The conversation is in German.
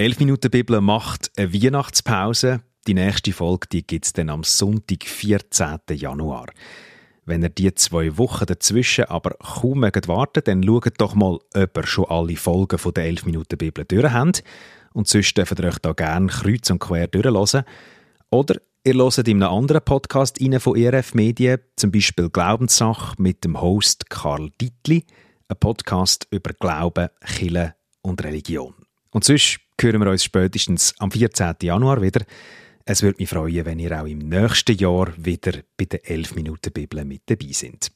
11 Minuten Bibel macht eine Weihnachtspause. Die nächste Folge gibt es dann am Sonntag, 14. Januar. Wenn ihr die zwei Wochen dazwischen aber kaum warten dann schaut doch mal, ob ihr schon alle Folgen von der 11 Minuten Bibel durch habt. Und sonst dürft ihr euch da gerne kreuz und quer durchlesen. Oder ihr hört in einem anderen Podcast von ERF Medien, zum Beispiel Glaubenssache mit dem Host Karl Dittli, ein Podcast über Glauben, Kirche und Religion. Und sonst hören wir uns spätestens am 14. Januar wieder. Es würde mich freuen, wenn ihr auch im nächsten Jahr wieder bei der 11 Minuten Bibel mit dabei seid.